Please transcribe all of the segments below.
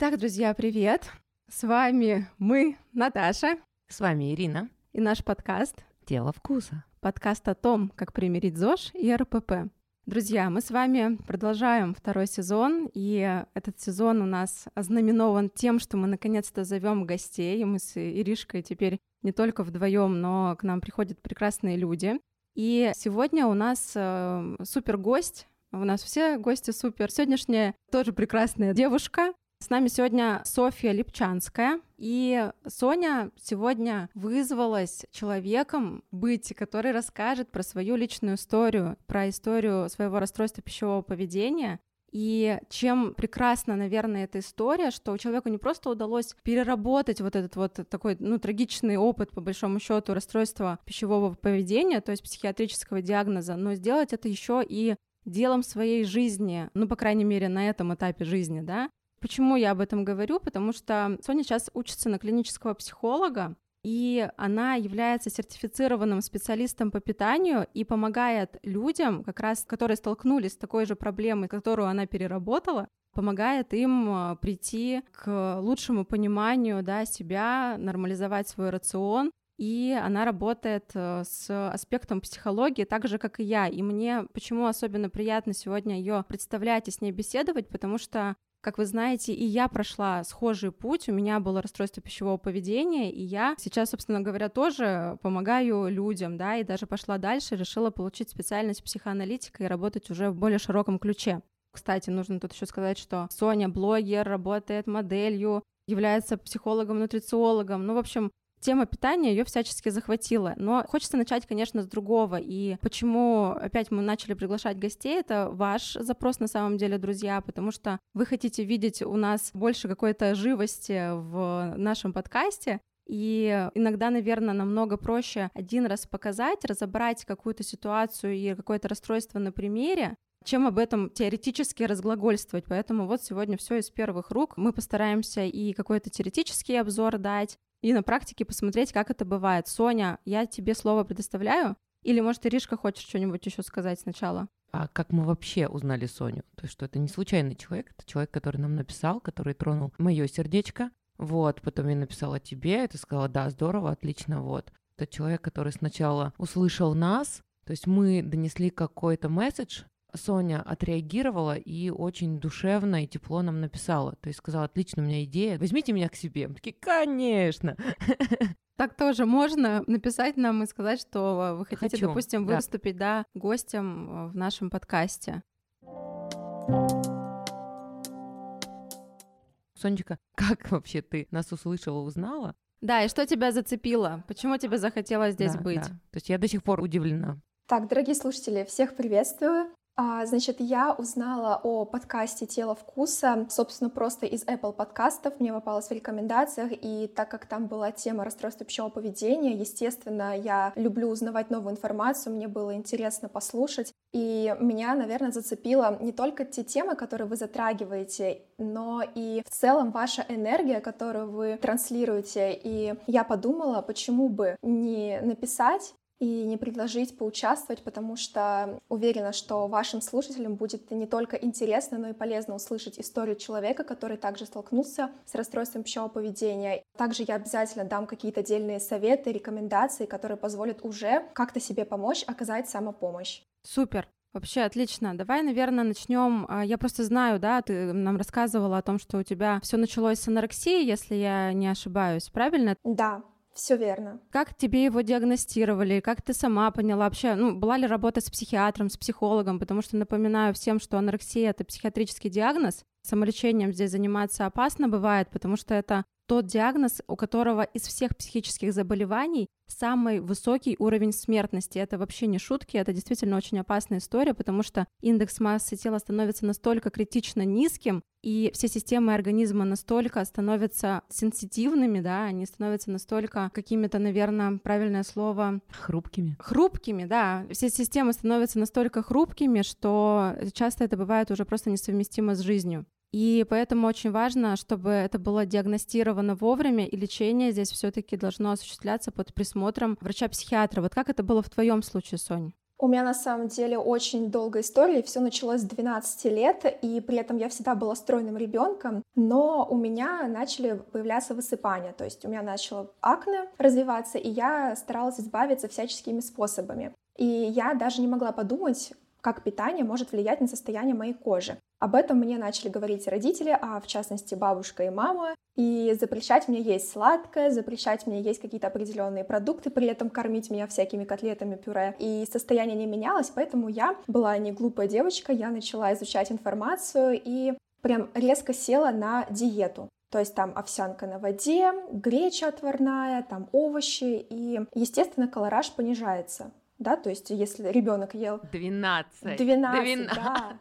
Итак, друзья, привет! С вами мы, Наташа. С вами Ирина. И наш подкаст «Тело вкуса». Подкаст о том, как примирить ЗОЖ и РПП. Друзья, мы с вами продолжаем второй сезон, и этот сезон у нас ознаменован тем, что мы наконец-то зовем гостей, и мы с Иришкой теперь не только вдвоем, но к нам приходят прекрасные люди. И сегодня у нас э, супер гость, у нас все гости супер. Сегодняшняя тоже прекрасная девушка, с нами сегодня Софья Липчанская. И Соня сегодня вызвалась человеком быть, который расскажет про свою личную историю, про историю своего расстройства пищевого поведения. И чем прекрасна, наверное, эта история, что человеку не просто удалось переработать вот этот вот такой, ну, трагичный опыт, по большому счету, расстройства пищевого поведения, то есть психиатрического диагноза, но сделать это еще и делом своей жизни, ну, по крайней мере, на этом этапе жизни, да, Почему я об этом говорю? Потому что Соня сейчас учится на клинического психолога, и она является сертифицированным специалистом по питанию и помогает людям, как раз, которые столкнулись с такой же проблемой, которую она переработала, помогает им э, прийти к лучшему пониманию да, себя, нормализовать свой рацион. И она работает э, с аспектом психологии, так же, как и я. И мне почему особенно приятно сегодня ее представлять и с ней беседовать, потому что как вы знаете, и я прошла схожий путь, у меня было расстройство пищевого поведения, и я сейчас, собственно говоря, тоже помогаю людям, да, и даже пошла дальше, решила получить специальность психоаналитика и работать уже в более широком ключе. Кстати, нужно тут еще сказать, что Соня блогер, работает моделью, является психологом-нутрициологом. Ну, в общем, тема питания ее всячески захватила. Но хочется начать, конечно, с другого. И почему опять мы начали приглашать гостей, это ваш запрос на самом деле, друзья, потому что вы хотите видеть у нас больше какой-то живости в нашем подкасте. И иногда, наверное, намного проще один раз показать, разобрать какую-то ситуацию и какое-то расстройство на примере, чем об этом теоретически разглагольствовать. Поэтому вот сегодня все из первых рук. Мы постараемся и какой-то теоретический обзор дать, и на практике посмотреть, как это бывает. Соня, я тебе слово предоставляю. Или, может, Иришка хочешь что-нибудь еще сказать сначала? А как мы вообще узнали Соню? То есть, что это не случайный человек, это человек, который нам написал, который тронул мое сердечко. Вот, потом я написала тебе, и ты сказала, да, здорово, отлично, вот. Это человек, который сначала услышал нас, то есть мы донесли какой-то месседж, Соня отреагировала и очень душевно и тепло нам написала. То есть сказала, отлично, у меня идея, возьмите меня к себе. Мы такие, конечно. Так тоже можно написать нам и сказать, что вы хотите, Хочу, допустим, да. выступить да, гостем э, в нашем подкасте. Сонечка, как вообще ты нас услышала, узнала? Да, и что тебя зацепило? Почему тебе захотелось здесь да, быть? Да. То есть я до сих пор удивлена. Так, дорогие слушатели, всех приветствую. А, значит, я узнала о подкасте «Тело вкуса», собственно, просто из Apple подкастов, мне попалось в рекомендациях, и так как там была тема расстройства пищевого поведения, естественно, я люблю узнавать новую информацию, мне было интересно послушать, и меня, наверное, зацепило не только те темы, которые вы затрагиваете, но и в целом ваша энергия, которую вы транслируете. И я подумала, почему бы не написать и не предложить поучаствовать, потому что уверена, что вашим слушателям будет не только интересно, но и полезно услышать историю человека, который также столкнулся с расстройством пищевого поведения. Также я обязательно дам какие-то отдельные советы, рекомендации, которые позволят уже как-то себе помочь, оказать самопомощь. Супер. Вообще отлично. Давай, наверное, начнем. А, я просто знаю, да, ты нам рассказывала о том, что у тебя все началось с анорексии, если я не ошибаюсь, правильно? Да, все верно. Как тебе его диагностировали? Как ты сама поняла вообще? Ну, была ли работа с психиатром, с психологом? Потому что напоминаю всем, что анорексия — это психиатрический диагноз. Самолечением здесь заниматься опасно бывает, потому что это тот диагноз, у которого из всех психических заболеваний самый высокий уровень смертности. Это вообще не шутки, это действительно очень опасная история, потому что индекс массы тела становится настолько критично низким, и все системы организма настолько становятся сенситивными, да, они становятся настолько какими-то, наверное, правильное слово... Хрупкими. Хрупкими, да. Все системы становятся настолько хрупкими, что часто это бывает уже просто несовместимо с жизнью. И поэтому очень важно, чтобы это было диагностировано вовремя, и лечение здесь все-таки должно осуществляться под присмотром врача-психиатра. Вот как это было в твоем случае, Соня? У меня на самом деле очень долгая история. Все началось с 12 лет, и при этом я всегда была стройным ребенком, но у меня начали появляться высыпания. То есть у меня начало акне развиваться, и я старалась избавиться всяческими способами. И я даже не могла подумать, как питание может влиять на состояние моей кожи. Об этом мне начали говорить родители, а в частности бабушка и мама, и запрещать мне есть сладкое, запрещать мне есть какие-то определенные продукты, при этом кормить меня всякими котлетами, пюре. И состояние не менялось, поэтому я была не глупая девочка, я начала изучать информацию и прям резко села на диету. То есть там овсянка на воде, греча отварная, там овощи, и, естественно, колораж понижается да, то есть если ребенок ел 12, 12, 12. Да.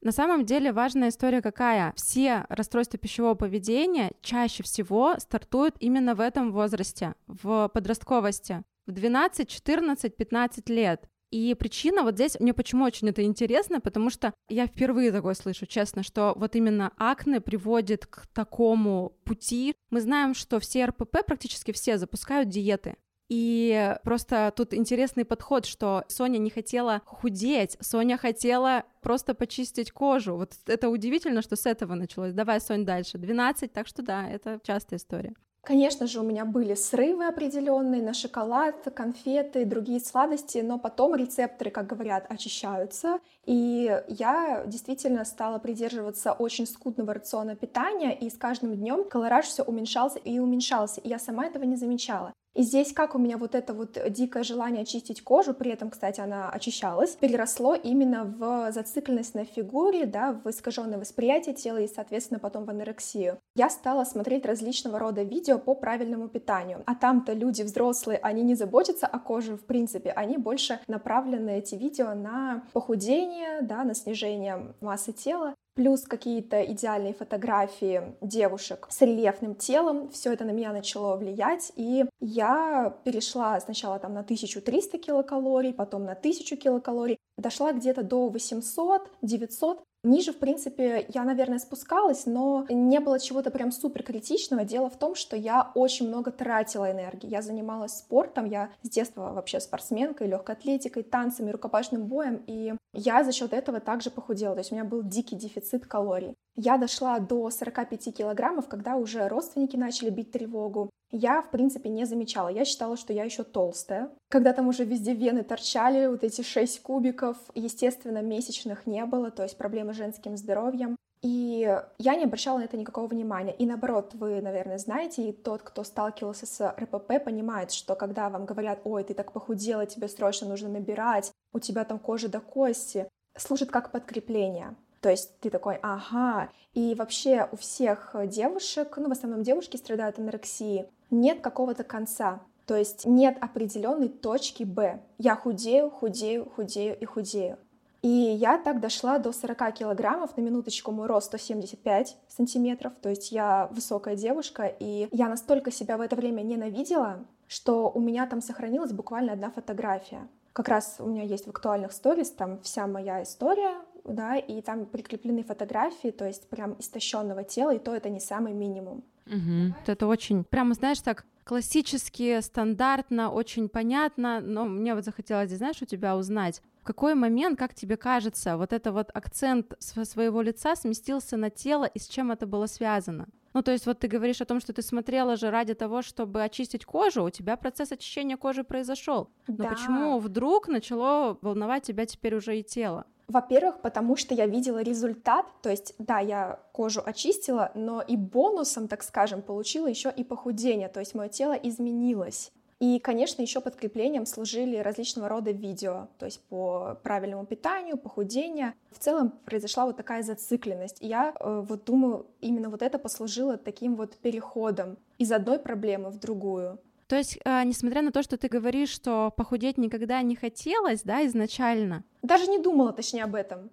На самом деле важная история какая? Все расстройства пищевого поведения чаще всего стартуют именно в этом возрасте, в подростковости, в 12, 14, 15 лет. И причина вот здесь, мне почему очень это интересно, потому что я впервые такое слышу, честно, что вот именно акне приводит к такому пути. Мы знаем, что все РПП, практически все, запускают диеты. И просто тут интересный подход, что Соня не хотела худеть, Соня хотела просто почистить кожу. Вот это удивительно, что с этого началось. Давай, Сонь, дальше. 12, так что да, это частая история. Конечно же, у меня были срывы определенные на шоколад, конфеты, другие сладости, но потом рецепторы, как говорят, очищаются. И я действительно стала придерживаться очень скудного рациона питания, и с каждым днем колораж все уменьшался и уменьшался, и я сама этого не замечала. И здесь как у меня вот это вот дикое желание очистить кожу, при этом, кстати, она очищалась, переросло именно в зацикленность на фигуре, да, в искаженное восприятие тела и, соответственно, потом в анорексию. Я стала смотреть различного рода видео по правильному питанию. А там-то люди взрослые, они не заботятся о коже в принципе, они больше направлены эти видео на похудение, да, на снижение массы тела плюс какие-то идеальные фотографии девушек с рельефным телом. Все это на меня начало влиять, и я перешла сначала там на 1300 килокалорий, потом на 1000 килокалорий, дошла где-то до 800-900, Ниже, в принципе, я, наверное, спускалась, но не было чего-то прям супер критичного. Дело в том, что я очень много тратила энергии. Я занималась спортом, я с детства вообще спортсменкой, легкой атлетикой, танцами, рукопашным боем, и я за счет этого также похудела. То есть у меня был дикий дефицит калорий. Я дошла до 45 килограммов, когда уже родственники начали бить тревогу. Я, в принципе, не замечала. Я считала, что я еще толстая. Когда там уже везде вены торчали, вот эти 6 кубиков, естественно, месячных не было, то есть проблемы с женским здоровьем. И я не обращала на это никакого внимания. И наоборот, вы, наверное, знаете, и тот, кто сталкивался с РПП, понимает, что когда вам говорят, ой, ты так похудела, тебе срочно нужно набирать, у тебя там кожа до кости, служит как подкрепление. То есть ты такой, ага. И вообще у всех девушек, ну в основном девушки страдают анорексией, нет какого-то конца. То есть нет определенной точки Б. Я худею, худею, худею и худею. И я так дошла до 40 килограммов. На минуточку мой рост 175 сантиметров. То есть я высокая девушка. И я настолько себя в это время ненавидела, что у меня там сохранилась буквально одна фотография. Как раз у меня есть в актуальных сторис там вся моя история да, и там прикреплены фотографии, то есть прям истощенного тела, и то это не самый минимум. Угу. Это очень, прямо, знаешь, так классически, стандартно, очень понятно, но мне вот захотелось, знаешь, у тебя узнать, в какой момент, как тебе кажется, вот это вот акцент своего лица сместился на тело и с чем это было связано? Ну, то есть вот ты говоришь о том, что ты смотрела же ради того, чтобы очистить кожу, у тебя процесс очищения кожи произошел. Но да. почему вдруг начало волновать тебя теперь уже и тело? Во-первых, потому что я видела результат, то есть, да, я кожу очистила, но и бонусом, так скажем, получила еще и похудение, то есть мое тело изменилось. И, конечно, еще подкреплением служили различного рода видео, то есть по правильному питанию, похудению. В целом произошла вот такая зацикленность. И я э, вот думаю, именно вот это послужило таким вот переходом из одной проблемы в другую. То есть, э, несмотря на то, что ты говоришь, что похудеть никогда не хотелось, да, изначально. Даже не думала, точнее, об этом.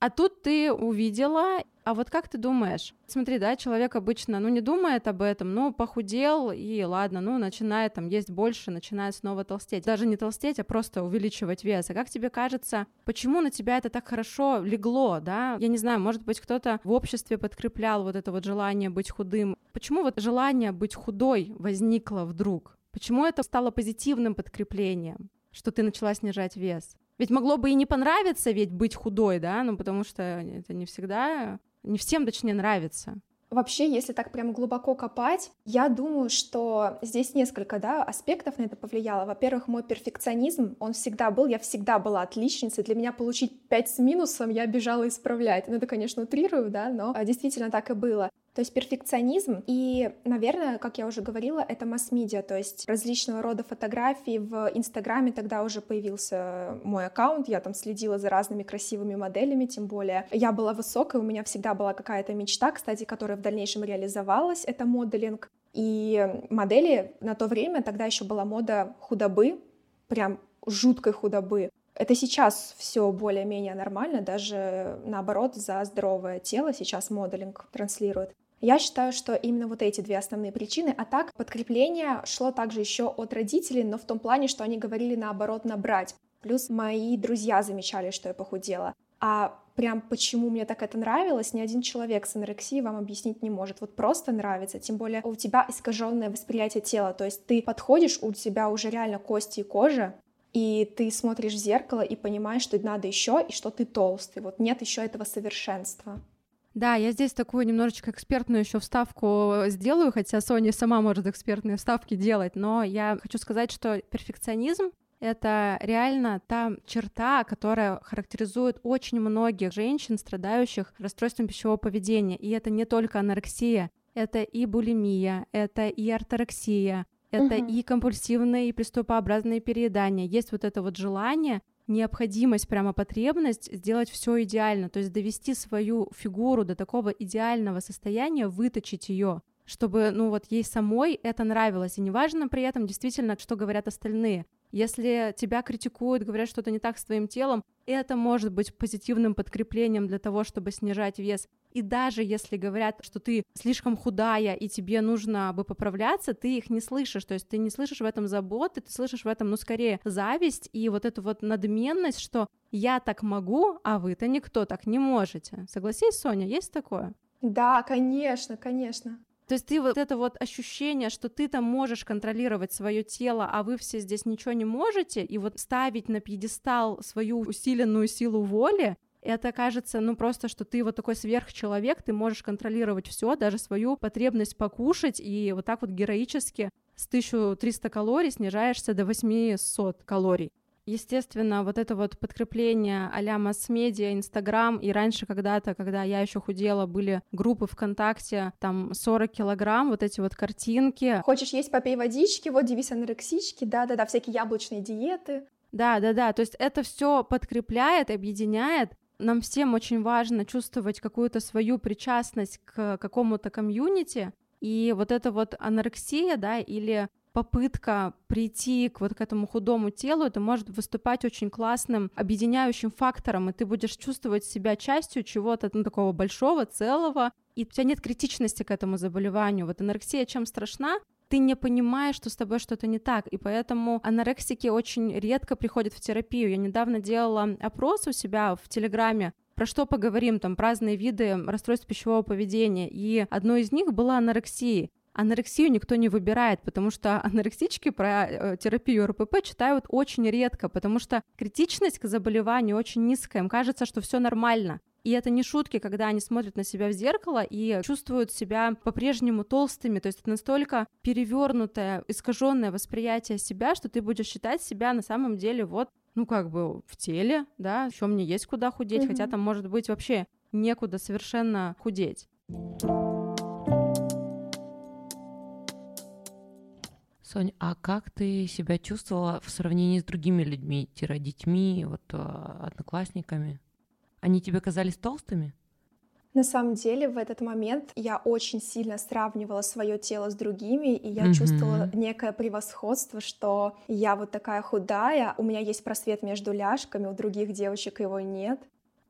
А тут ты увидела, а вот как ты думаешь? Смотри, да, человек обычно, ну, не думает об этом, ну, похудел, и ладно, ну, начинает там есть больше, начинает снова толстеть. Даже не толстеть, а просто увеличивать вес. А как тебе кажется, почему на тебя это так хорошо легло, да? Я не знаю, может быть, кто-то в обществе подкреплял вот это вот желание быть худым. Почему вот желание быть худой возникло вдруг? Почему это стало позитивным подкреплением, что ты начала снижать вес? Ведь могло бы и не понравиться ведь быть худой, да, ну потому что это не всегда, не всем, точнее, нравится. Вообще, если так прям глубоко копать, я думаю, что здесь несколько да, аспектов на это повлияло. Во-первых, мой перфекционизм, он всегда был, я всегда была отличницей. Для меня получить 5 с минусом я бежала исправлять. Ну, это, конечно, утрирую, да, но а, действительно так и было. То есть перфекционизм и, наверное, как я уже говорила, это масс-медиа, то есть различного рода фотографии. В Инстаграме тогда уже появился мой аккаунт, я там следила за разными красивыми моделями, тем более я была высокой, у меня всегда была какая-то мечта, кстати, которая в дальнейшем реализовалась, это моделинг. И модели на то время, тогда еще была мода худобы, прям жуткой худобы. Это сейчас все более-менее нормально, даже наоборот, за здоровое тело сейчас моделинг транслирует. Я считаю, что именно вот эти две основные причины, а так подкрепление шло также еще от родителей, но в том плане, что они говорили наоборот набрать. Плюс мои друзья замечали, что я похудела. А прям почему мне так это нравилось, ни один человек с анорексией вам объяснить не может. Вот просто нравится, тем более у тебя искаженное восприятие тела, то есть ты подходишь, у тебя уже реально кости и кожа, и ты смотришь в зеркало и понимаешь, что надо еще и что ты толстый. Вот нет еще этого совершенства. Да, я здесь такую немножечко экспертную еще вставку сделаю, хотя Соня сама может экспертные вставки делать, но я хочу сказать, что перфекционизм это реально та черта, которая характеризует очень многих женщин, страдающих расстройством пищевого поведения. И это не только анорексия, это и булимия, это и орторексия, это угу. и компульсивные и приступообразные переедания. Есть вот это вот желание необходимость, прямо потребность сделать все идеально, то есть довести свою фигуру до такого идеального состояния, выточить ее, чтобы, ну вот ей самой это нравилось, и неважно при этом действительно, что говорят остальные. Если тебя критикуют, говорят что-то не так с твоим телом, это может быть позитивным подкреплением для того, чтобы снижать вес. И даже если говорят, что ты слишком худая и тебе нужно бы поправляться, ты их не слышишь. То есть ты не слышишь в этом заботы, ты слышишь в этом, ну, скорее, зависть и вот эту вот надменность, что я так могу, а вы-то никто так не можете. Согласись, Соня, есть такое? Да, конечно, конечно. То есть ты вот это вот ощущение, что ты там можешь контролировать свое тело, а вы все здесь ничего не можете, и вот ставить на пьедестал свою усиленную силу воли, это кажется, ну просто, что ты вот такой сверхчеловек, ты можешь контролировать все, даже свою потребность покушать, и вот так вот героически с 1300 калорий снижаешься до 800 калорий. Естественно, вот это вот подкрепление а-ля масс-медиа, Инстаграм, и раньше когда-то, когда я еще худела, были группы ВКонтакте, там 40 килограмм, вот эти вот картинки. Хочешь есть, попей водички, вот девиз анорексички, да-да-да, всякие яблочные диеты. Да, да, да. То есть это все подкрепляет, объединяет. Нам всем очень важно чувствовать какую-то свою причастность к какому-то комьюнити. И вот эта вот анорексия, да, или попытка прийти к вот к этому худому телу, это может выступать очень классным объединяющим фактором, и ты будешь чувствовать себя частью чего-то ну, такого большого, целого, и у тебя нет критичности к этому заболеванию. Вот анорексия чем страшна? Ты не понимаешь, что с тобой что-то не так, и поэтому анорексики очень редко приходят в терапию. Я недавно делала опрос у себя в Телеграме, про что поговорим, там, разные виды расстройств пищевого поведения, и одно из них была анорексия анорексию никто не выбирает, потому что анорексички про э, терапию РПП читают очень редко, потому что критичность к заболеванию очень низкая, им кажется, что все нормально. И это не шутки, когда они смотрят на себя в зеркало и чувствуют себя по-прежнему толстыми. То есть это настолько перевернутое, искаженное восприятие себя, что ты будешь считать себя на самом деле вот, ну как бы в теле, да, еще мне есть куда худеть, mm-hmm. хотя там может быть вообще некуда совершенно худеть. Сонь, а как ты себя чувствовала в сравнении с другими людьми, детьми, вот а, одноклассниками? Они тебе казались толстыми? На самом деле в этот момент я очень сильно сравнивала свое тело с другими, и я mm-hmm. чувствовала некое превосходство, что я вот такая худая, у меня есть просвет между ляжками, у других девочек его нет.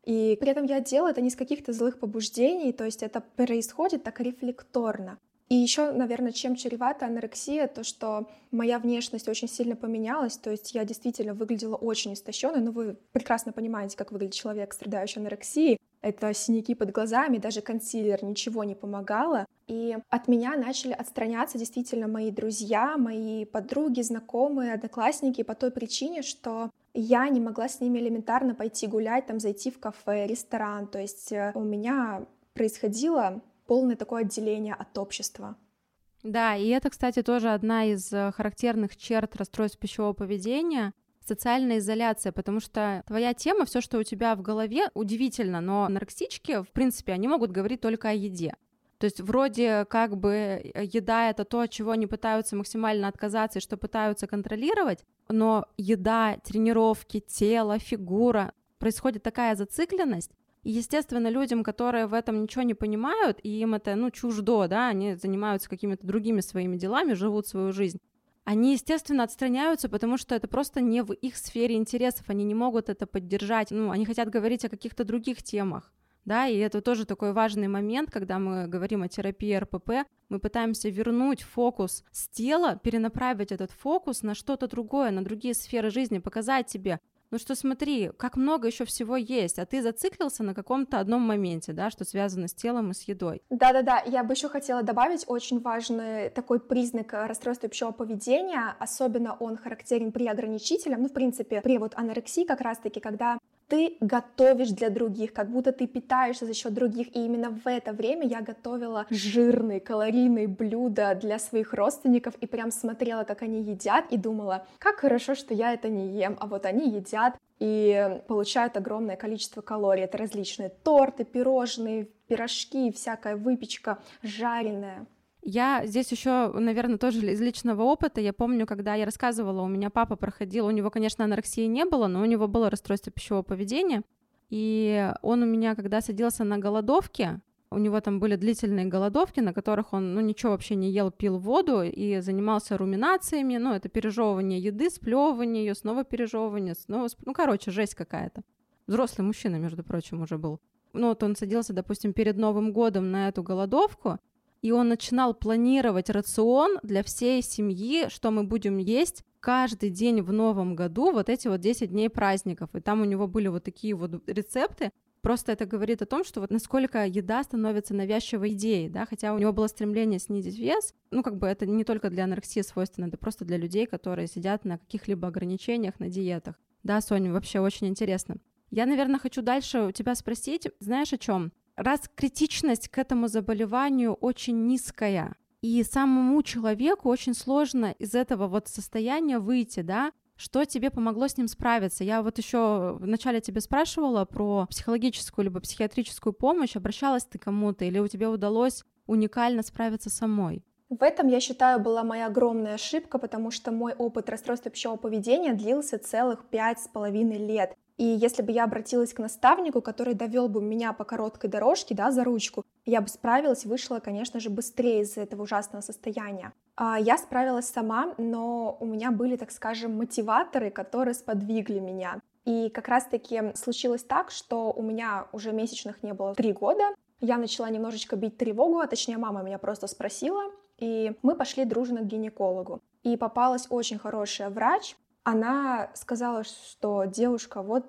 И при этом я делаю это не с каких-то злых побуждений, то есть это происходит так рефлекторно. И еще, наверное, чем чревата анорексия, то, что моя внешность очень сильно поменялась, то есть я действительно выглядела очень истощенной, но вы прекрасно понимаете, как выглядит человек, страдающий анорексией. Это синяки под глазами, даже консилер ничего не помогало. И от меня начали отстраняться действительно мои друзья, мои подруги, знакомые, одноклассники по той причине, что я не могла с ними элементарно пойти гулять, там зайти в кафе, ресторан. То есть э, у меня происходило полное такое отделение от общества. Да, и это, кстати, тоже одна из э, характерных черт расстройств пищевого поведения социальная изоляция, потому что твоя тема, все, что у тебя в голове, удивительно, но анорексички, в принципе, они могут говорить только о еде. То есть вроде как бы э, еда это то, от чего они пытаются максимально отказаться и что пытаются контролировать, но еда, тренировки, тело, фигура, происходит такая зацикленность, и, естественно, людям, которые в этом ничего не понимают, и им это, ну, чуждо, да, они занимаются какими-то другими своими делами, живут свою жизнь, они, естественно, отстраняются, потому что это просто не в их сфере интересов, они не могут это поддержать, ну, они хотят говорить о каких-то других темах да, и это тоже такой важный момент, когда мы говорим о терапии РПП, мы пытаемся вернуть фокус с тела, перенаправить этот фокус на что-то другое, на другие сферы жизни, показать тебе, ну что смотри, как много еще всего есть, а ты зациклился на каком-то одном моменте, да, что связано с телом и с едой. Да-да-да, я бы еще хотела добавить очень важный такой признак расстройства пищевого поведения, особенно он характерен при ограничителях, ну, в принципе, при вот анорексии как раз-таки, когда ты готовишь для других, как будто ты питаешься за счет других. И именно в это время я готовила жирные, калорийные блюда для своих родственников и прям смотрела, как они едят, и думала, как хорошо, что я это не ем, а вот они едят и получают огромное количество калорий. Это различные торты, пирожные, пирожки, всякая выпечка жареная. Я здесь еще, наверное, тоже из личного опыта. Я помню, когда я рассказывала, у меня папа проходил, у него, конечно, анорексии не было, но у него было расстройство пищевого поведения. И он у меня, когда садился на голодовке, у него там были длительные голодовки, на которых он, ну, ничего вообще не ел, пил воду и занимался руминациями, ну, это пережевывание еды, сплевывание ее, снова пережевывание, снова, сп... ну, короче, жесть какая-то. Взрослый мужчина, между прочим, уже был. Ну, вот он садился, допустим, перед Новым годом на эту голодовку, и он начинал планировать рацион для всей семьи, что мы будем есть каждый день в новом году, вот эти вот 10 дней праздников. И там у него были вот такие вот рецепты, Просто это говорит о том, что вот насколько еда становится навязчивой идеей, да, хотя у него было стремление снизить вес, ну, как бы это не только для анорексии свойственно, это просто для людей, которые сидят на каких-либо ограничениях, на диетах. Да, Соня, вообще очень интересно. Я, наверное, хочу дальше у тебя спросить, знаешь о чем? Раз критичность к этому заболеванию очень низкая, и самому человеку очень сложно из этого вот состояния выйти, да, что тебе помогло с ним справиться? Я вот еще вначале тебе спрашивала про психологическую либо психиатрическую помощь, обращалась ты кому-то, или у тебя удалось уникально справиться самой? В этом, я считаю, была моя огромная ошибка, потому что мой опыт расстройства пищевого поведения длился целых пять с половиной лет. И если бы я обратилась к наставнику, который довел бы меня по короткой дорожке, да, за ручку, я бы справилась, вышла, конечно же, быстрее из этого ужасного состояния. А, я справилась сама, но у меня были, так скажем, мотиваторы, которые сподвигли меня. И как раз-таки случилось так, что у меня уже месячных не было три года. Я начала немножечко бить тревогу, а точнее мама меня просто спросила, и мы пошли дружно к гинекологу. И попалась очень хорошая врач, она сказала, что девушка, вот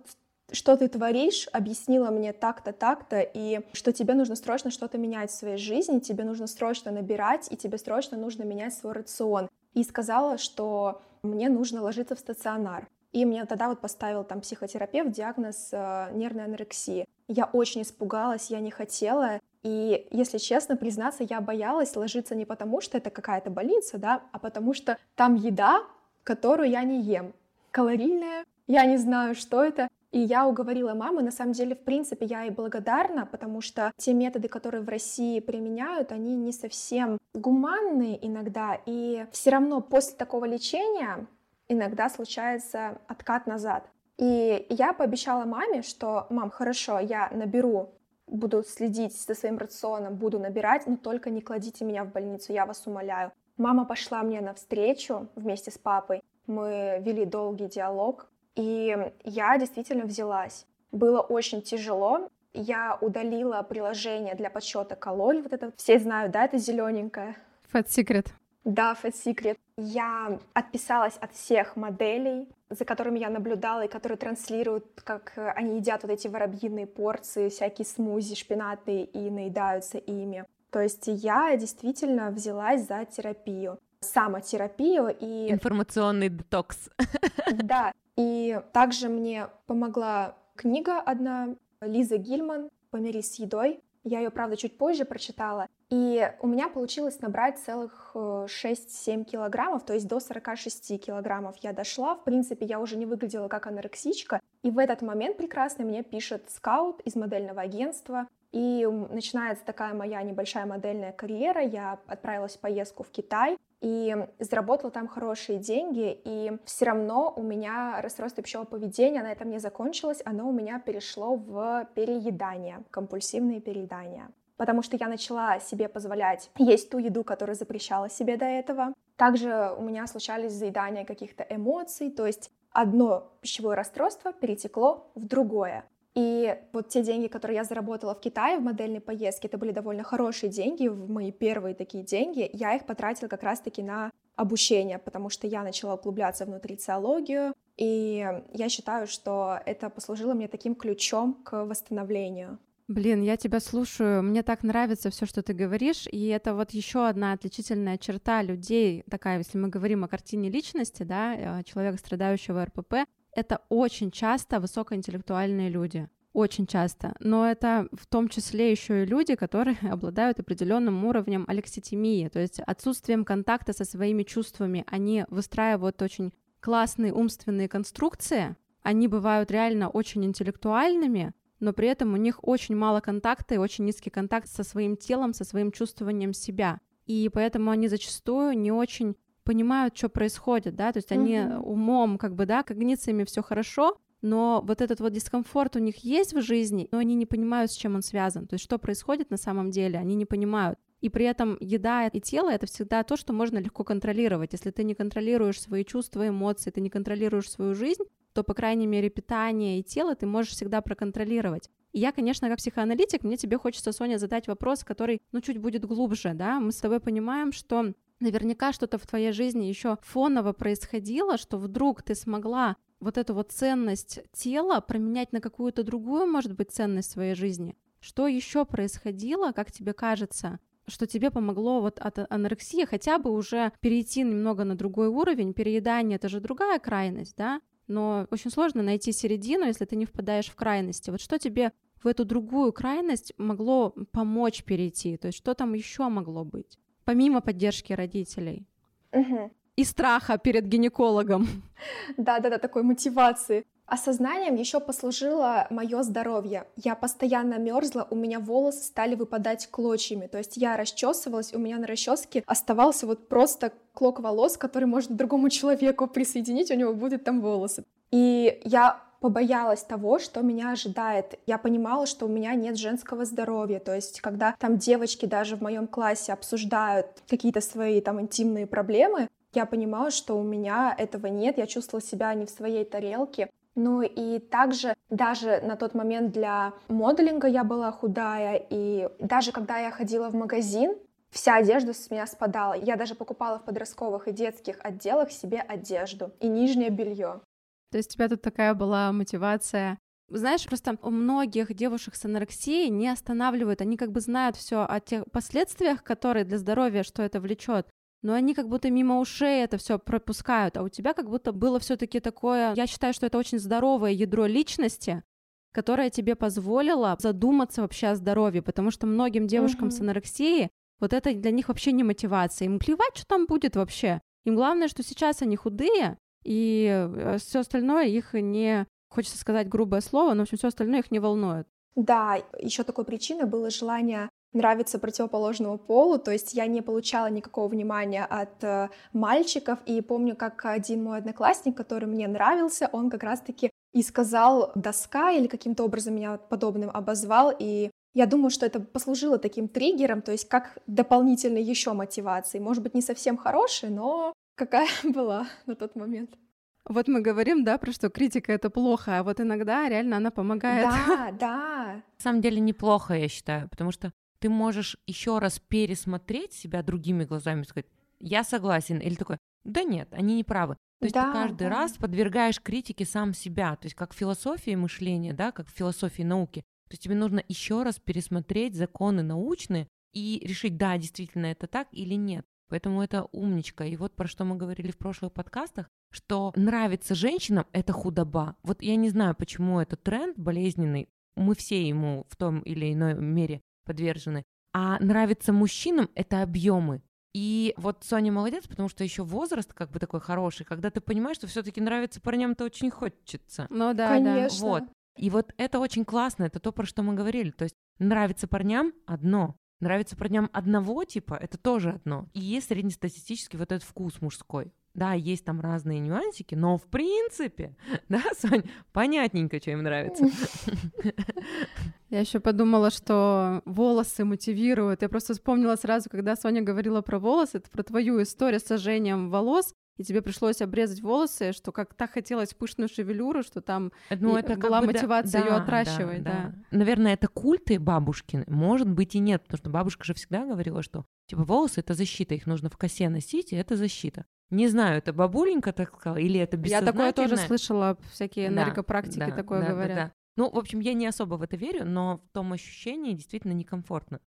что ты творишь, объяснила мне так-то, так-то, и что тебе нужно срочно что-то менять в своей жизни, тебе нужно срочно набирать, и тебе срочно нужно менять свой рацион. И сказала, что мне нужно ложиться в стационар. И мне тогда вот поставил там психотерапевт диагноз э, нервной анорексии. Я очень испугалась, я не хотела. И, если честно признаться, я боялась ложиться не потому, что это какая-то больница, да, а потому что там еда, которую я не ем. Калорийная, я не знаю, что это. И я уговорила маму, на самом деле, в принципе, я ей благодарна, потому что те методы, которые в России применяют, они не совсем гуманные иногда, и все равно после такого лечения иногда случается откат назад. И я пообещала маме, что, мам, хорошо, я наберу, буду следить за своим рационом, буду набирать, но только не кладите меня в больницу, я вас умоляю. Мама пошла мне навстречу вместе с папой. Мы вели долгий диалог, и я действительно взялась. Было очень тяжело. Я удалила приложение для подсчета калорий. Вот это все знают, да, это зелененькое. Fat Secret. Да, Fat Secret. Я отписалась от всех моделей, за которыми я наблюдала, и которые транслируют, как они едят вот эти воробьиные порции, всякие смузи шпинатные и наедаются ими. То есть я действительно взялась за терапию, самотерапию и... Информационный детокс. Да, и также мне помогла книга одна Лиза Гильман «Помирись с едой». Я ее, правда, чуть позже прочитала. И у меня получилось набрать целых 6-7 э, килограммов, то есть до 46 килограммов я дошла. В принципе, я уже не выглядела как анорексичка. И в этот момент прекрасно мне пишет скаут из модельного агентства. И начинается такая моя небольшая модельная карьера. Я отправилась в поездку в Китай и заработала там хорошие деньги, и все равно у меня расстройство пищевого поведения, на этом не закончилось, оно у меня перешло в переедание, компульсивные переедания. Потому что я начала себе позволять есть ту еду, которую запрещала себе до этого. Также у меня случались заедания каких-то эмоций, то есть одно пищевое расстройство перетекло в другое. И вот те деньги, которые я заработала в Китае в модельной поездке, это были довольно хорошие деньги, мои первые такие деньги. Я их потратила как раз-таки на обучение, потому что я начала углубляться в нутрициологию, и я считаю, что это послужило мне таким ключом к восстановлению. Блин, я тебя слушаю, мне так нравится все, что ты говоришь, и это вот еще одна отличительная черта людей, такая, если мы говорим о картине личности, да, э, человека, страдающего РПП, это очень часто высокоинтеллектуальные люди. Очень часто. Но это в том числе еще и люди, которые обладают определенным уровнем алекситимии, то есть отсутствием контакта со своими чувствами. Они выстраивают очень классные умственные конструкции, они бывают реально очень интеллектуальными, но при этом у них очень мало контакта и очень низкий контакт со своим телом, со своим чувствованием себя. И поэтому они зачастую не очень понимают, что происходит, да, то есть они mm-hmm. умом, как бы, да, когнициями все хорошо, но вот этот вот дискомфорт у них есть в жизни, но они не понимают, с чем он связан, то есть что происходит на самом деле, они не понимают. И при этом еда и тело — это всегда то, что можно легко контролировать. Если ты не контролируешь свои чувства, эмоции, ты не контролируешь свою жизнь, то, по крайней мере, питание и тело ты можешь всегда проконтролировать. И я, конечно, как психоаналитик, мне тебе хочется, Соня, задать вопрос, который, ну, чуть будет глубже, да? Мы с тобой понимаем, что наверняка что-то в твоей жизни еще фоново происходило, что вдруг ты смогла вот эту вот ценность тела променять на какую-то другую, может быть, ценность своей жизни. Что еще происходило, как тебе кажется, что тебе помогло вот от анорексии хотя бы уже перейти немного на другой уровень. Переедание — это же другая крайность, да? Но очень сложно найти середину, если ты не впадаешь в крайности. Вот что тебе в эту другую крайность могло помочь перейти? То есть что там еще могло быть? Помимо поддержки родителей. Угу. И страха перед гинекологом. Да-да-да, такой мотивации. Осознанием еще послужило мое здоровье. Я постоянно мерзла, у меня волосы стали выпадать клочьями. То есть я расчесывалась, у меня на расческе оставался вот просто клок волос, который можно другому человеку присоединить, у него будет там волосы. И я побоялась того, что меня ожидает. Я понимала, что у меня нет женского здоровья. То есть, когда там девочки даже в моем классе обсуждают какие-то свои там интимные проблемы, я понимала, что у меня этого нет, я чувствовала себя не в своей тарелке. Ну и также даже на тот момент для моделинга я была худая, и даже когда я ходила в магазин, вся одежда с меня спадала. Я даже покупала в подростковых и детских отделах себе одежду и нижнее белье. То есть у тебя тут такая была мотивация. Знаешь, просто у многих девушек с анорексией не останавливают, они как бы знают все о тех последствиях, которые для здоровья, что это влечет, но они как будто мимо ушей это все пропускают, а у тебя как будто было все-таки такое, я считаю, что это очень здоровое ядро личности, которое тебе позволило задуматься вообще о здоровье, потому что многим девушкам mm-hmm. с анорексией вот это для них вообще не мотивация, им плевать, что там будет вообще, им главное, что сейчас они худые, и э, все остальное их не, хочется сказать грубое слово, но в общем все остальное их не волнует. Да, еще такой причиной было желание нравиться противоположному полу, то есть я не получала никакого внимания от э, мальчиков, и помню, как один мой одноклассник, который мне нравился, он как раз-таки и сказал доска или каким-то образом меня подобным обозвал, и я думаю, что это послужило таким триггером, то есть как дополнительной еще мотивацией, может быть, не совсем хорошей, но какая была на тот момент. Вот мы говорим, да, про что критика это плохо, а вот иногда реально она помогает. Да, да. На самом деле неплохо, я считаю, потому что ты можешь еще раз пересмотреть себя другими глазами и сказать, я согласен, или такой, да нет, они не правы. То есть да, ты каждый да. раз подвергаешь критике сам себя, то есть как философии мышления, да, как философии науки. То есть тебе нужно еще раз пересмотреть законы научные, и решить, да, действительно это так или нет. Поэтому это умничка. И вот про что мы говорили в прошлых подкастах, что нравится женщинам — это худоба. Вот я не знаю, почему этот тренд болезненный, мы все ему в том или иной мере подвержены. А нравится мужчинам — это объемы. И вот Соня молодец, потому что еще возраст как бы такой хороший, когда ты понимаешь, что все-таки нравится парням-то очень хочется. Ну да, Конечно. да. Вот. И вот это очень классно, это то, про что мы говорили. То есть нравится парням одно, нравится парням одного типа, это тоже одно. И есть среднестатистический вот этот вкус мужской. Да, есть там разные нюансики, но в принципе, да, Сонь, понятненько, что им нравится. Я еще подумала, что волосы мотивируют. Я просто вспомнила сразу, когда Соня говорила про волосы, это про твою историю с сожжением волос и тебе пришлось обрезать волосы, что как так хотелось пышную шевелюру, что там ну, это была мотивация да, ее да, отращивать, да, да. Наверное, это культы бабушкины, может быть и нет, потому что бабушка же всегда говорила, что типа волосы это защита, их нужно в косе носить, и это защита. Не знаю, это бабуленька так сказала, или это Я бессознательное. такое тоже слышала, всякие Да, энергопрактики да, такое да, да, говорят. да. Ну, в общем, я не особо в это верю, но в том ощущении действительно некомфортно.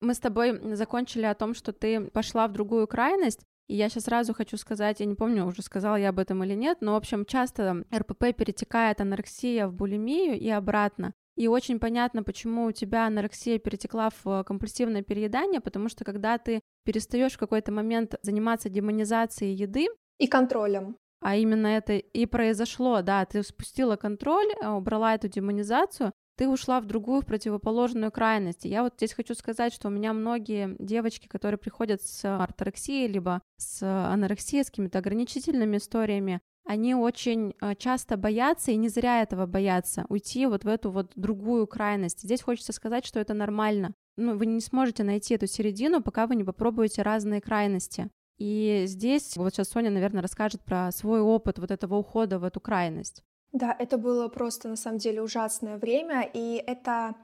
Мы с тобой закончили о том, что ты пошла в другую крайность, и я сейчас сразу хочу сказать, я не помню, уже сказала я об этом или нет, но, в общем, часто РПП перетекает анорексия в булимию и обратно. И очень понятно, почему у тебя анорексия перетекла в компульсивное переедание, потому что когда ты перестаешь в какой-то момент заниматься демонизацией еды, И контролем. а именно это и произошло, да, ты спустила контроль, э, убрала эту демонизацию, ты ушла в другую, в противоположную крайность. И я вот здесь хочу сказать, что у меня многие девочки, которые приходят с орторексией, либо с анорексией, с какими-то ограничительными историями, они очень э, часто боятся, и не зря этого боятся, уйти вот в эту вот другую крайность. Здесь хочется сказать, что это нормально. Ну, вы не сможете найти эту середину, пока вы не попробуете разные крайности. И здесь вот сейчас Соня, наверное, расскажет про свой опыт вот этого ухода в эту крайность. Да, это было просто на самом деле ужасное время, и это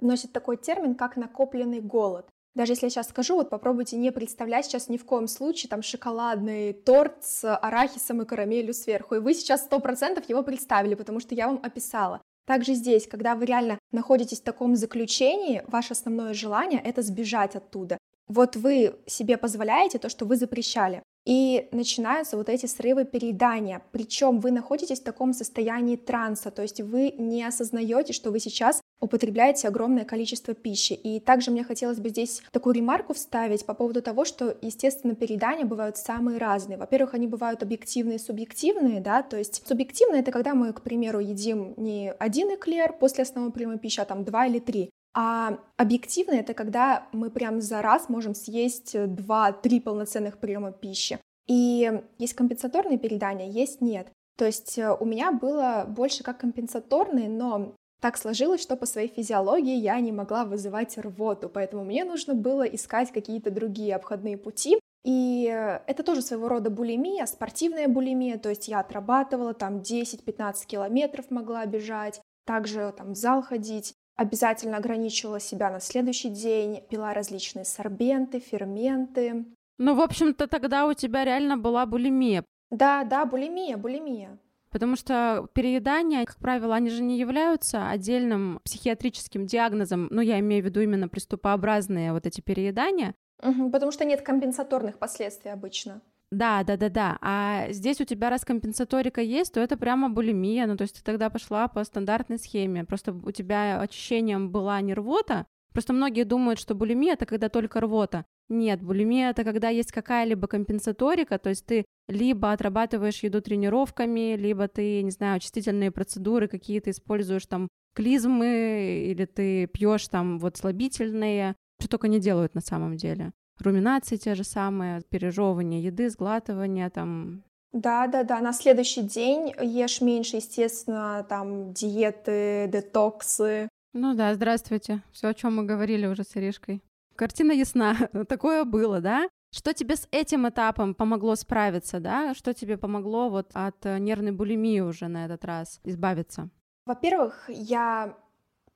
носит такой термин, как накопленный голод. Даже если я сейчас скажу, вот попробуйте не представлять сейчас ни в коем случае там шоколадный торт с арахисом и карамелью сверху, и вы сейчас сто процентов его представили, потому что я вам описала. Также здесь, когда вы реально находитесь в таком заключении, ваше основное желание — это сбежать оттуда. Вот вы себе позволяете то, что вы запрещали. И начинаются вот эти срывы переедания. Причем вы находитесь в таком состоянии транса, то есть вы не осознаете, что вы сейчас употребляете огромное количество пищи. И также мне хотелось бы здесь такую ремарку вставить по поводу того, что, естественно, переедания бывают самые разные. Во-первых, они бывают объективные и субъективные, да, то есть субъективные — это когда мы, к примеру, едим не один эклер после основного приема пищи, а там два или три. А объективно это когда мы прям за раз можем съесть 2-3 полноценных приема пищи. И есть компенсаторные переедания, есть нет. То есть э, у меня было больше как компенсаторные, но так сложилось, что по своей физиологии я не могла вызывать рвоту, поэтому мне нужно было искать какие-то другие обходные пути. И э, это тоже своего рода булимия, спортивная булимия, то есть я отрабатывала там 10-15 километров могла бежать, также там в зал ходить, обязательно ограничивала себя на следующий день, пила различные сорбенты, ферменты. Ну, в общем-то, тогда у тебя реально была булимия, Да, да, булимия, булимия. Потому что переедания, как правило, они же не являются отдельным психиатрическим диагнозом, ну, я имею в виду именно приступообразные вот эти переедания. Мгм, потому что нет компенсаторных последствий обычно. Да, да, да, да. А здесь у тебя раз компенсаторика есть, то это прямо булимия. Ну, то есть ты тогда пошла по стандартной схеме. Просто у тебя ощущением была не рвота. Просто многие думают, что булимия это когда только рвота. Нет, булимия это когда есть какая-либо компенсаторика, то есть ты либо отрабатываешь еду тренировками, либо ты, не знаю, очистительные процедуры какие-то используешь там клизмы, или ты пьешь там вот слабительные, что только не делают на самом деле. Руминации те же самые, пережевывание еды, сглатывание там. Да, да, да. На следующий день ешь меньше, естественно, там диеты, детоксы. Ну да, здравствуйте. Все, о чем мы говорили уже с Иришкой. Картина ясна. Такое было, да? Что тебе с этим этапом помогло справиться, да? Что тебе помогло вот от нервной булимии уже на этот раз избавиться? Во-первых, я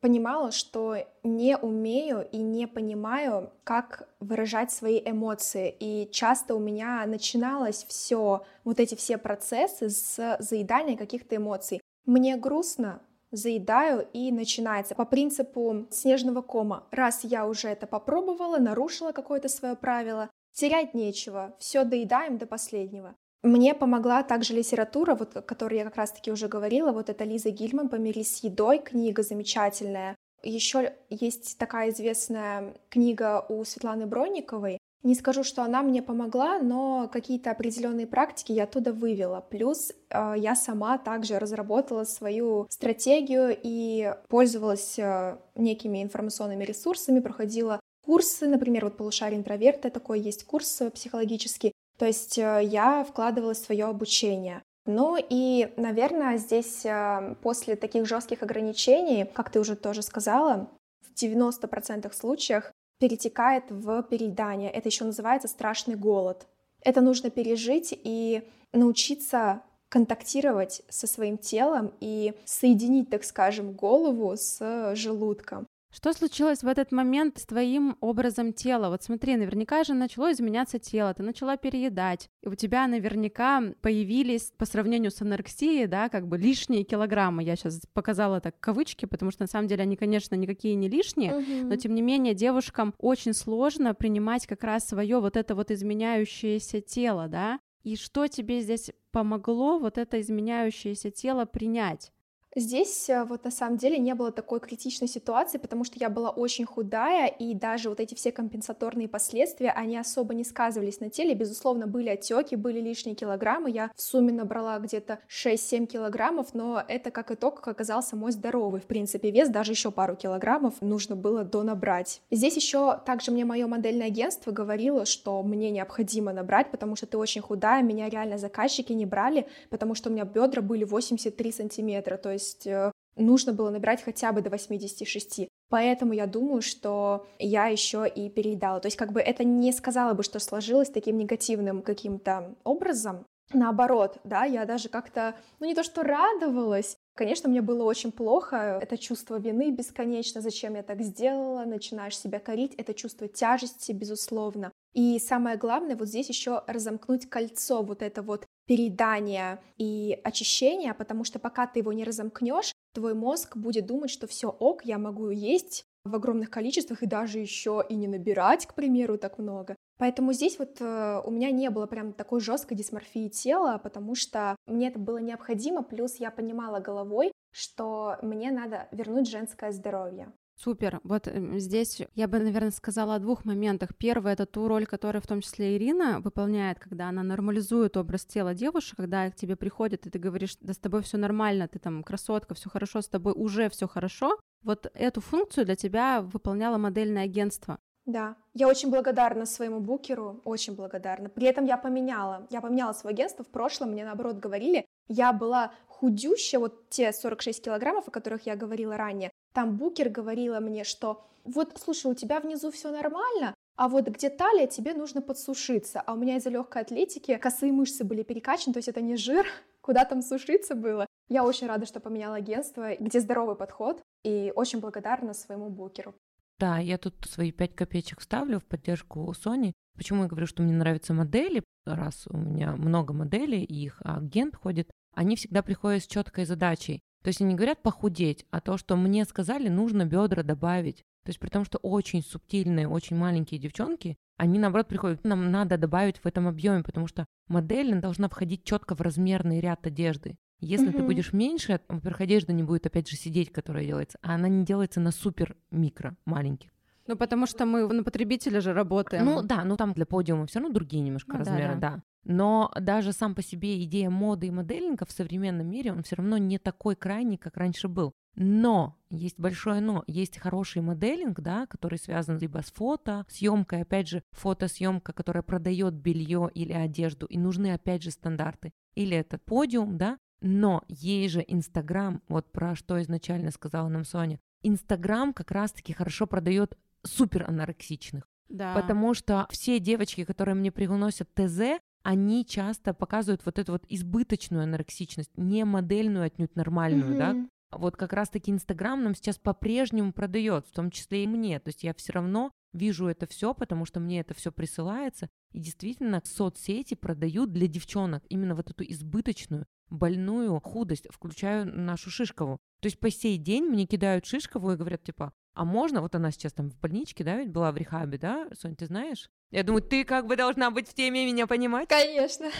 понимала, что не умею и не понимаю, как выражать свои эмоции. И часто у меня начиналось все, вот эти все процессы с заедания каких-то эмоций. Мне грустно, заедаю и начинается по принципу снежного кома. Раз я уже это попробовала, нарушила какое-то свое правило, терять нечего, все доедаем до последнего. Мне помогла также литература, вот, о которой я как раз-таки уже говорила, вот это Лиза Гильман «Помирись с едой», книга замечательная. Еще есть такая известная книга у Светланы Бронниковой. Не скажу, что она мне помогла, но какие-то определенные практики я оттуда вывела. Плюс э, я сама также разработала свою стратегию и пользовалась э, некими информационными ресурсами, проходила курсы, например, вот полушарие интроверта, такой есть курс психологический, то есть э, я вкладывала свое обучение. Ну и, наверное, здесь э, после таких жестких ограничений, как ты уже тоже сказала, в 90% случаях перетекает в переедание. Это еще называется страшный голод. Это нужно пережить и научиться контактировать со своим телом и соединить, так скажем, голову с желудком. Что случилось в этот момент с твоим образом тела? Вот смотри, наверняка же начало изменяться тело, ты начала переедать, и у тебя наверняка появились по сравнению с анорексией, да, как бы лишние килограммы. Я сейчас показала так кавычки, потому что на самом деле они, конечно, никакие не лишние, угу. но тем не менее девушкам очень сложно принимать как раз свое вот это вот изменяющееся тело, да. И что тебе здесь помогло вот это изменяющееся тело принять? Здесь э, вот на самом деле не было такой критичной ситуации, потому что я была очень худая, и даже вот эти все компенсаторные последствия, они особо не сказывались на теле. Безусловно, были отеки, были лишние килограммы. Я в сумме набрала где-то 6-7 килограммов, но это как итог оказался мой здоровый, в принципе, вес, даже еще пару килограммов нужно было донабрать. Здесь еще также мне мое модельное агентство говорило, что мне необходимо набрать, потому что ты очень худая, меня реально заказчики не брали, потому что у меня бедра были 83 сантиметра, то есть есть э, нужно было набирать хотя бы до 86. Поэтому я думаю, что я еще и переедала. То есть как бы это не сказала бы, что сложилось таким негативным каким-то образом. Наоборот, да, я даже как-то, ну не то что радовалась, Конечно, мне было очень плохо, это чувство вины бесконечно, зачем я так сделала, начинаешь себя корить, это чувство тяжести, безусловно. И самое главное, вот здесь еще разомкнуть кольцо, вот это вот переедание и очищение, потому что пока ты его не разомкнешь, твой мозг будет думать, что все ок, я могу есть в огромных количествах и даже еще и не набирать, к примеру, так много. Поэтому здесь вот э, у меня не было прям такой жесткой дисморфии тела, потому что мне это было необходимо, плюс я понимала головой, что мне надо вернуть женское здоровье. Супер. Вот эм, здесь я бы, наверное, сказала о двух моментах. Первое — это ту роль, которую в том числе Ирина выполняет, когда она нормализует образ тела девушек, когда к тебе приходят, и ты говоришь, да с тобой все нормально, ты там красотка, все хорошо, с тобой уже все хорошо. Вот эту функцию для тебя выполняло модельное агентство. Да, я очень благодарна своему букеру, очень благодарна. При этом я поменяла, я поменяла свое агентство. В прошлом мне, наоборот, говорили, я была худющая, вот те 46 килограммов, о которых я говорила ранее, там букер говорила мне, что вот, слушай, у тебя внизу все нормально, а вот где талия, тебе нужно подсушиться. А у меня из-за легкой атлетики косые мышцы были перекачаны, то есть это не жир, куда там сушиться было. Я очень рада, что поменяла агентство, где здоровый подход, и очень благодарна своему букеру. Да, я тут свои пять копеечек вставлю в поддержку Сони. Почему я говорю, что мне нравятся модели? Раз у меня много моделей, и их агент ходит, они всегда приходят с четкой задачей. То есть они говорят похудеть, а то, что мне сказали, нужно бедра добавить. То есть при том, что очень субтильные, очень маленькие девчонки, они наоборот приходят, нам надо добавить в этом объеме, потому что модель должна входить четко в размерный ряд одежды. Если mm-hmm. ты будешь меньше, во-первых, одежда не будет опять же сидеть, которая делается, а она не делается на супер микро маленьких. Ну, потому что мы на потребителя же работаем. Ну да, ну там для подиума все равно другие немножко ну, размеры, да, да. да. Но даже сам по себе идея моды и моделинга в современном мире, он все равно не такой крайний, как раньше был. Но, есть большое но, есть хороший моделинг, да, который связан либо с фото, съемкой, опять же, фотосъемка, которая продает белье или одежду, и нужны, опять же, стандарты. Или это подиум, да, но есть же Инстаграм, вот про что изначально сказала нам Соня. Инстаграм как раз-таки хорошо продает супер анорексичных. Да. Потому что все девочки, которые мне приносят ТЗ, они часто показывают вот эту вот избыточную анорексичность, не модельную, отнюдь нормальную, mm-hmm. да. Вот как раз-таки Инстаграм нам сейчас по-прежнему продает, в том числе и мне. То есть я все равно вижу это все, потому что мне это все присылается. И действительно, соцсети продают для девчонок именно вот эту избыточную, больную худость, включаю нашу Шишкову. То есть по сей день мне кидают Шишкову и говорят, типа, а можно, вот она сейчас там в больничке, да, ведь была в рехабе, да, Сонь, ты знаешь? Я думаю, ты как бы должна быть в теме меня понимать. Конечно.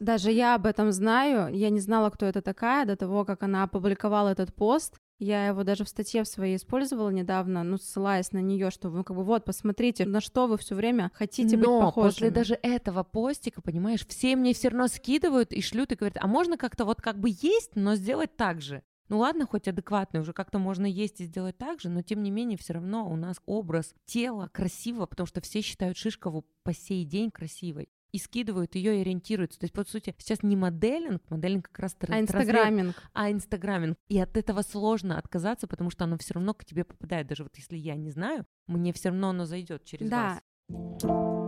Даже я об этом знаю. Я не знала, кто это такая до того, как она опубликовала этот пост. Я его даже в статье в своей использовала недавно, ну, ссылаясь на нее, что ну, как бы вот, посмотрите, на что вы все время хотите Но быть похожими. после даже этого постика, понимаешь, все мне все равно скидывают и шлют и говорят, а можно как-то вот как бы есть, но сделать так же. Ну ладно, хоть адекватный, уже как-то можно есть и сделать так же, но тем не менее все равно у нас образ тела красивого, потому что все считают Шишкову по сей день красивой и скидывают ее и ориентируются. То есть, по сути, сейчас не моделинг, моделинг как раз а инстаграминг. а инстаграминг. И от этого сложно отказаться, потому что оно все равно к тебе попадает. Даже вот если я не знаю, мне все равно оно зайдет через да. вас.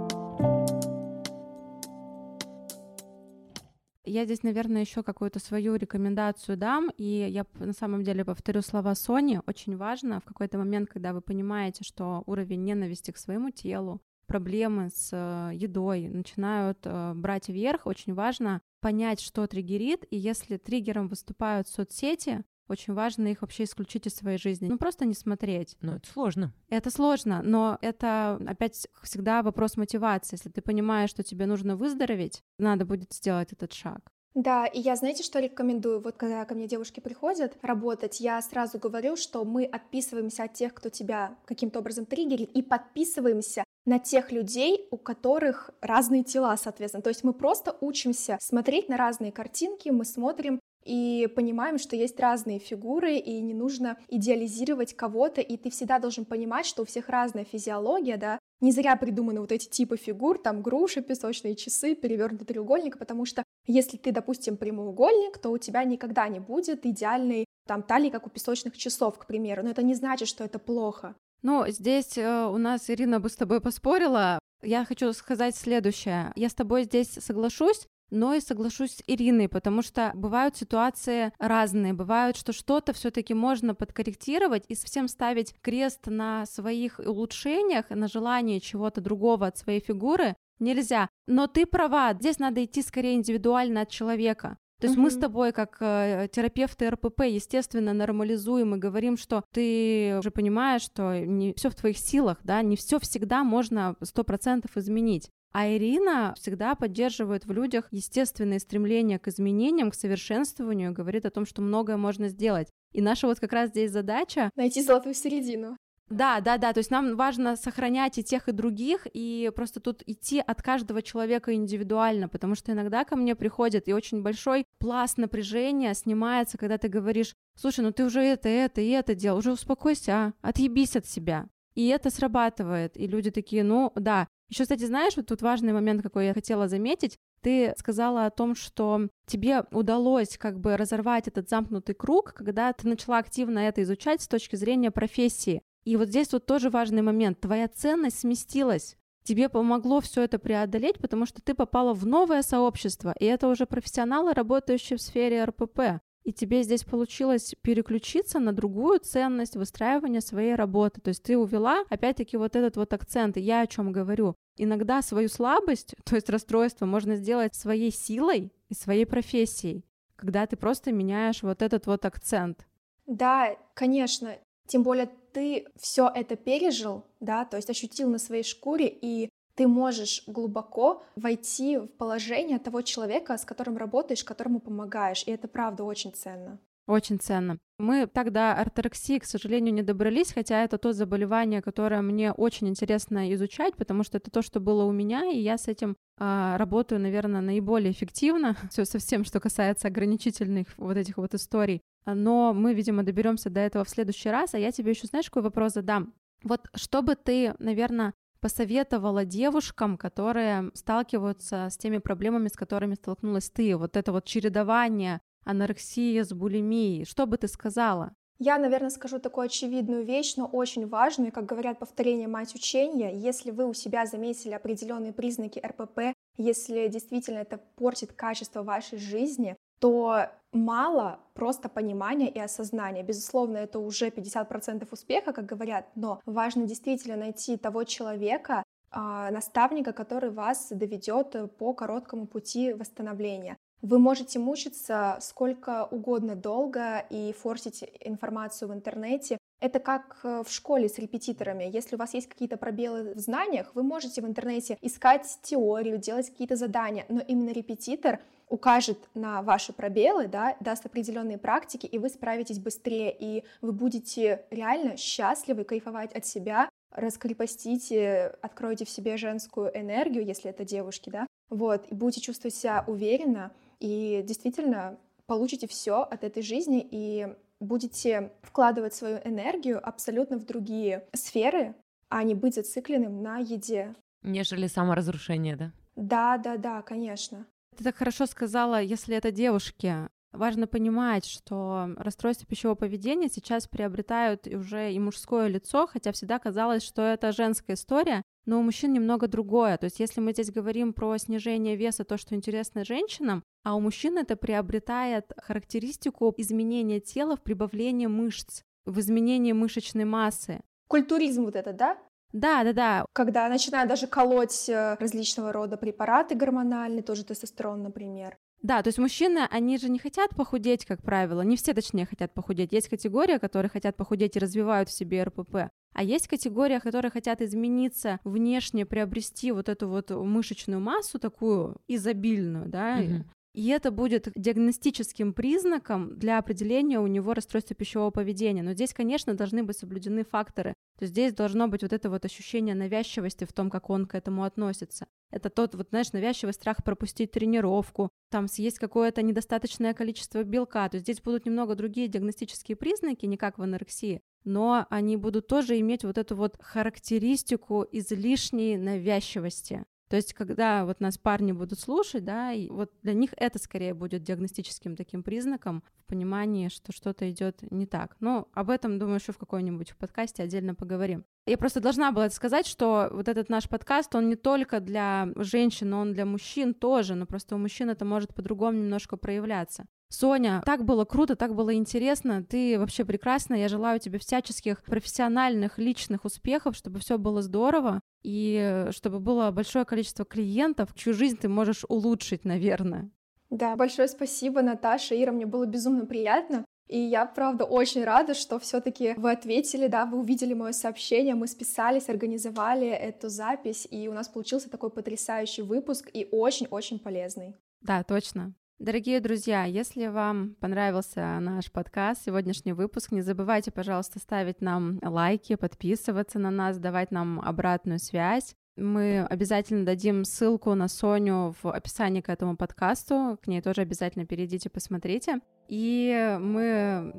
Я здесь, наверное, еще какую-то свою рекомендацию дам, и я на самом деле повторю слова Сони. Очень важно в какой-то момент, когда вы понимаете, что уровень ненависти к своему телу, проблемы с э, едой начинают э, брать вверх, очень важно понять, что триггерит, и если триггером выступают соцсети, очень важно их вообще исключить из своей жизни. Ну, просто не смотреть. Но это сложно. Это сложно, но это опять всегда вопрос мотивации. Если ты понимаешь, что тебе нужно выздороветь, надо будет сделать этот шаг. Да, и я, знаете, что рекомендую? Вот когда ко мне девушки приходят работать, я сразу говорю, что мы отписываемся от тех, кто тебя каким-то образом триггерит, и подписываемся на тех людей, у которых разные тела, соответственно. То есть мы просто учимся смотреть на разные картинки, мы смотрим и понимаем, что есть разные фигуры, и не нужно идеализировать кого-то, и ты всегда должен понимать, что у всех разная физиология, да, не зря придуманы вот эти типы фигур, там груши, песочные часы, перевернутый треугольник, потому что если ты, допустим, прямоугольник, то у тебя никогда не будет идеальной там талии, как у песочных часов, к примеру, но это не значит, что это плохо. Ну, здесь э, у нас Ирина бы с тобой поспорила. Я хочу сказать следующее. Я с тобой здесь соглашусь, но и соглашусь с Ириной, потому что бывают ситуации разные, бывают, что что-то все-таки можно подкорректировать и совсем ставить крест на своих улучшениях, на желании чего-то другого от своей фигуры нельзя. Но ты права, здесь надо идти скорее индивидуально от человека. То есть mm-hmm. мы с тобой, как э, терапевты РПП, естественно, нормализуем и говорим, что ты уже понимаешь, что не все в твоих силах, да, не все всегда можно сто процентов изменить. А Ирина всегда поддерживает в людях естественное стремление к изменениям, к совершенствованию, говорит о том, что многое можно сделать. И наша вот как раз здесь задача... Найти золотую середину. Да, да, да, то есть нам важно сохранять и тех, и других, и просто тут идти от каждого человека индивидуально, потому что иногда ко мне приходит, и очень большой пласт напряжения снимается, когда ты говоришь, слушай, ну ты уже это, это и это делал, уже успокойся, а, отъебись от себя. И это срабатывает, и люди такие, ну да. Еще, кстати, знаешь, вот тут важный момент, какой я хотела заметить, ты сказала о том, что тебе удалось как бы разорвать этот замкнутый круг, когда ты начала активно это изучать с точки зрения профессии. И вот здесь вот тоже важный момент. Твоя ценность сместилась. Тебе помогло все это преодолеть, потому что ты попала в новое сообщество, и это уже профессионалы, работающие в сфере РПП. И тебе здесь получилось переключиться на другую ценность выстраивания своей работы. То есть ты увела, опять-таки, вот этот вот акцент. Я о чем говорю. Иногда свою слабость, то есть расстройство, можно сделать своей силой и своей профессией, когда ты просто меняешь вот этот вот акцент. Да, конечно. Тем более ты все это пережил, да, то есть ощутил на своей шкуре, и ты можешь глубоко войти в положение того человека, с которым работаешь, которому помогаешь, и это правда очень ценно. Очень ценно. Мы тогда орторексии, к сожалению, не добрались, хотя это то заболевание, которое мне очень интересно изучать, потому что это то, что было у меня, и я с этим а, работаю, наверное, наиболее эффективно. Все совсем, что касается ограничительных вот этих вот историй. Но мы, видимо, доберемся до этого в следующий раз. А я тебе еще, знаешь, какой вопрос задам? Вот что бы ты, наверное, посоветовала девушкам, которые сталкиваются с теми проблемами, с которыми столкнулась ты? Вот это вот чередование анорексия с булимией. Что бы ты сказала? Я, наверное, скажу такую очевидную вещь, но очень важную, как говорят, повторение мать учения. Если вы у себя заметили определенные признаки РПП, если действительно это портит качество вашей жизни, то мало просто понимания и осознания. Безусловно, это уже 50% успеха, как говорят, но важно действительно найти того человека, а, наставника, который вас доведет по короткому пути восстановления. Вы можете мучиться сколько угодно долго и форсить информацию в интернете. Это как э, в школе с репетиторами. Если у вас есть какие-то пробелы в знаниях, вы можете в интернете искать теорию, делать какие-то задания, но именно репетитор укажет на ваши пробелы, да, даст определенные практики, и вы справитесь быстрее, и вы будете реально счастливы, кайфовать от себя, раскрепостите, откройте в себе женскую энергию, если это девушки, да, вот, и будете чувствовать себя уверенно, и действительно получите все от этой жизни и будете вкладывать свою энергию абсолютно в другие сферы, а не быть зацикленным на еде. Нежели саморазрушение, да? Да, да, да, конечно. Ты так хорошо сказала, если это девушки. Важно понимать, что расстройства пищевого поведения сейчас приобретают уже и мужское лицо, хотя всегда казалось, что это женская история, но у мужчин немного другое. То есть если мы здесь говорим про снижение веса, то, что интересно женщинам, а у мужчин это приобретает характеристику изменения тела в прибавлении мышц, в изменении мышечной массы. Культуризм вот это, да? Да, да, да. Когда начинают даже колоть э, различного рода препараты гормональные, тоже тестостерон, например. Да, то есть мужчины, они же не хотят похудеть, как правило. Не все, точнее, хотят похудеть. Есть категория, которые хотят похудеть и развивают в себе РПП. А есть категория, которые хотят измениться внешне, приобрести вот эту вот мышечную массу такую изобильную, да, угу. И это будет диагностическим признаком для определения у него расстройства пищевого поведения. Но здесь, конечно, должны быть соблюдены факторы. То есть здесь должно быть вот это вот ощущение навязчивости в том, как он к этому относится. Это тот, вот, знаешь, навязчивый страх пропустить тренировку, там съесть какое-то недостаточное количество белка. То есть здесь будут немного другие диагностические признаки, не как в анорексии, но они будут тоже иметь вот эту вот характеристику излишней навязчивости. То есть, когда вот нас парни будут слушать, да, и вот для них это скорее будет диагностическим таким признаком в понимании, что что-то идет не так. Но об этом, думаю, еще в какой-нибудь подкасте отдельно поговорим. Я просто должна была сказать, что вот этот наш подкаст, он не только для женщин, он для мужчин тоже, но просто у мужчин это может по-другому немножко проявляться. Соня, так было круто, так было интересно, ты вообще прекрасна, я желаю тебе всяческих профессиональных, личных успехов, чтобы все было здорово, и чтобы было большое количество клиентов, чью жизнь ты можешь улучшить, наверное. Да, большое спасибо, Наташа, Ира, мне было безумно приятно. И я, правда, очень рада, что все-таки вы ответили, да, вы увидели мое сообщение, мы списались, организовали эту запись, и у нас получился такой потрясающий выпуск и очень-очень полезный. Да, точно. Дорогие друзья, если вам понравился наш подкаст, сегодняшний выпуск, не забывайте, пожалуйста, ставить нам лайки, подписываться на нас, давать нам обратную связь. Мы обязательно дадим ссылку на Соню в описании к этому подкасту. К ней тоже обязательно перейдите, посмотрите. И мы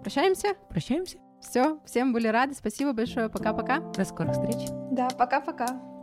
прощаемся. Прощаемся. Все, всем были рады. Спасибо большое. Пока-пока. До скорых встреч. Да, пока-пока.